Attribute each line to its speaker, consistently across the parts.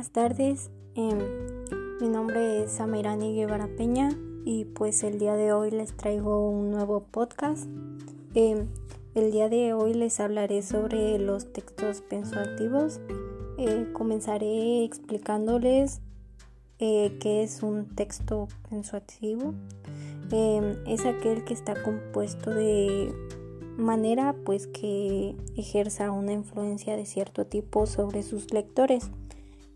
Speaker 1: buenas tardes. Em, mi nombre es Samirani Guevara Peña y pues el día de hoy les traigo un nuevo podcast. Em, el día de hoy les hablaré sobre los textos pensuativos. Eh, comenzaré explicándoles eh, qué es un texto pensuativo. Em, es aquel que está compuesto de manera pues que ejerza una influencia de cierto tipo sobre sus lectores,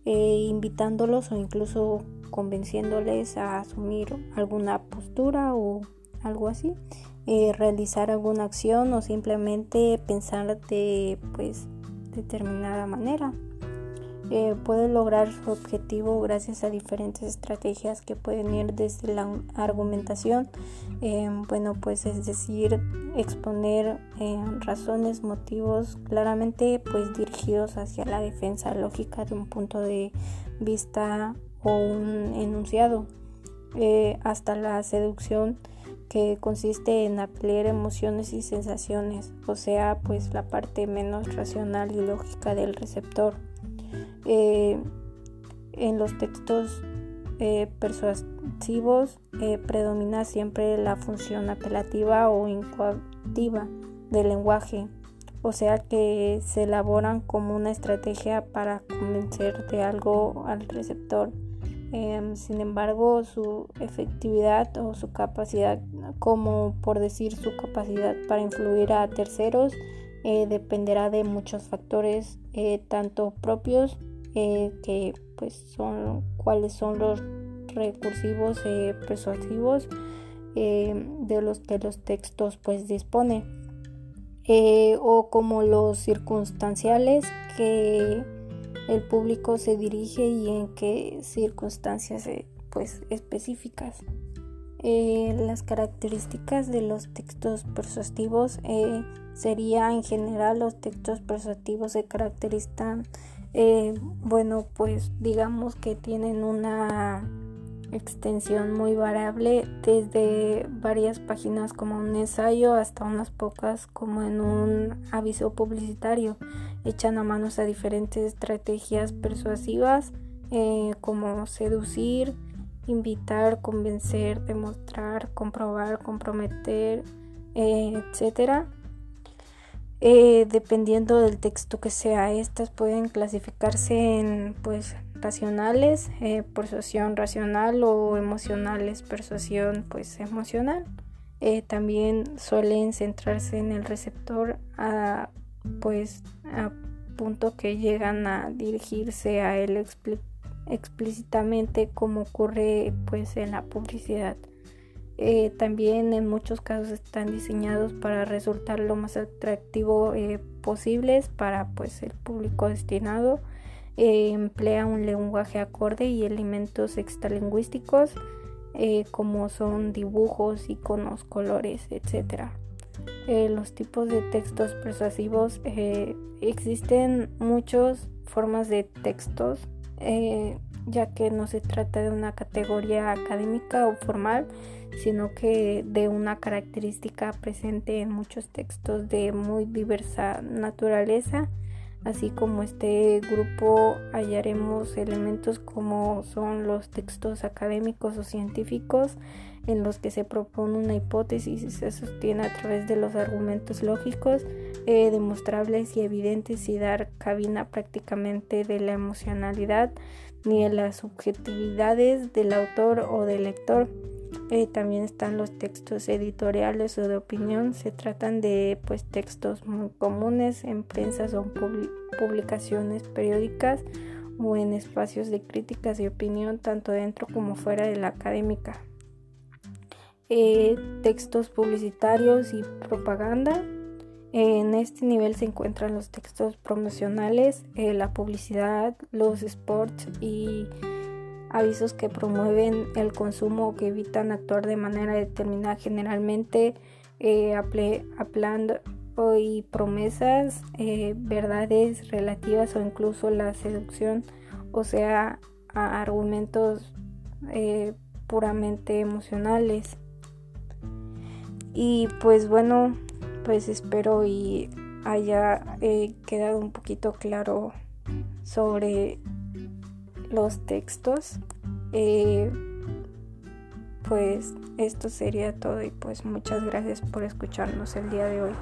Speaker 1: eh, invitándolos o incluso convenciéndoles a asumir alguna postura o algo así, eh, realizar alguna acción o simplemente pensar de pues determinada manera. Eh, puede lograr su objetivo gracias a diferentes estrategias que pueden ir desde la argumentación, eh, bueno, pues es decir, exponer eh, razones, motivos claramente pues dirigidos hacia la defensa lógica de un punto de vista o un enunciado, hasta la seducción que consiste en apelar emociones y sensaciones, o sea, pues la parte menos racional y lógica del receptor. Eh, en los textos eh, persuasivos eh, predomina siempre la función apelativa o incoativa del lenguaje, o sea que se elaboran como una estrategia para convencer de algo al receptor. Em, sin embargo, su efectividad o su capacidad, como por decir su capacidad para influir a terceros, dependerá de muchos factores, tanto propios eh, que pues son cuáles son los recursivos eh, persuasivos eh, de los que los textos pues dispone. O como los circunstanciales que el público se dirige y en qué circunstancias pues específicas las características de los textos persuasivos sería en general los textos persuasivos se caracterizan eh, bueno, pues digamos que tienen una extensión muy variable desde varias páginas como un ensayo hasta unas pocas como en un aviso publicitario. Echan a manos a diferentes estrategias persuasivas eh, como seducir, invitar, convencer, demostrar, comprobar, comprometer, eh, etcétera eh, dependiendo del texto que sea. Estas pueden clasificarse en pues racionales, eh, persuasión racional o emocionales, persuasión pues emocional. Eh, también suelen centrarse en el receptor a pues a punto que llegan a dirigirse a él explícitamente como ocurre pues en la publicidad. Eh, también en muchos casos están diseñados para resultar lo más atractivo eh, posibles para pues el público destinado eh, emplea un lenguaje acorde y elementos extralingüísticos como son dibujos iconos colores etc los tipos de textos persuasivos existen muchas formas de textos ya que no se trata de una categoría académica o formal, sino que de una característica presente en muchos textos de muy diversa naturaleza. Así como este grupo hallaremos elementos como son los textos académicos o científicos en los que se propone una hipótesis y se sostiene a través de los argumentos lógicos, eh, demostrables y evidentes y dar cabina prácticamente de la emocionalidad ni de las subjetividades del autor o del lector. Eh, también están los textos editoriales o de opinión. Se tratan de pues, textos muy comunes en prensa o publicaciones periódicas o en espacios de críticas y opinión tanto dentro como fuera de la académica. Eh, textos publicitarios y propaganda. En este nivel se encuentran los textos promocionales, eh, la publicidad, los sports y avisos que promueven el consumo o que evitan actuar de manera determinada generalmente eh, hablando y promesas, eh, verdades relativas o incluso la seducción, o sea, argumentos eh, puramente emocionales. Y pues bueno, pues espero y haya quedado un poquito claro sobre los textos. Eh, pues esto sería todo y pues muchas gracias por escucharnos el día de hoy.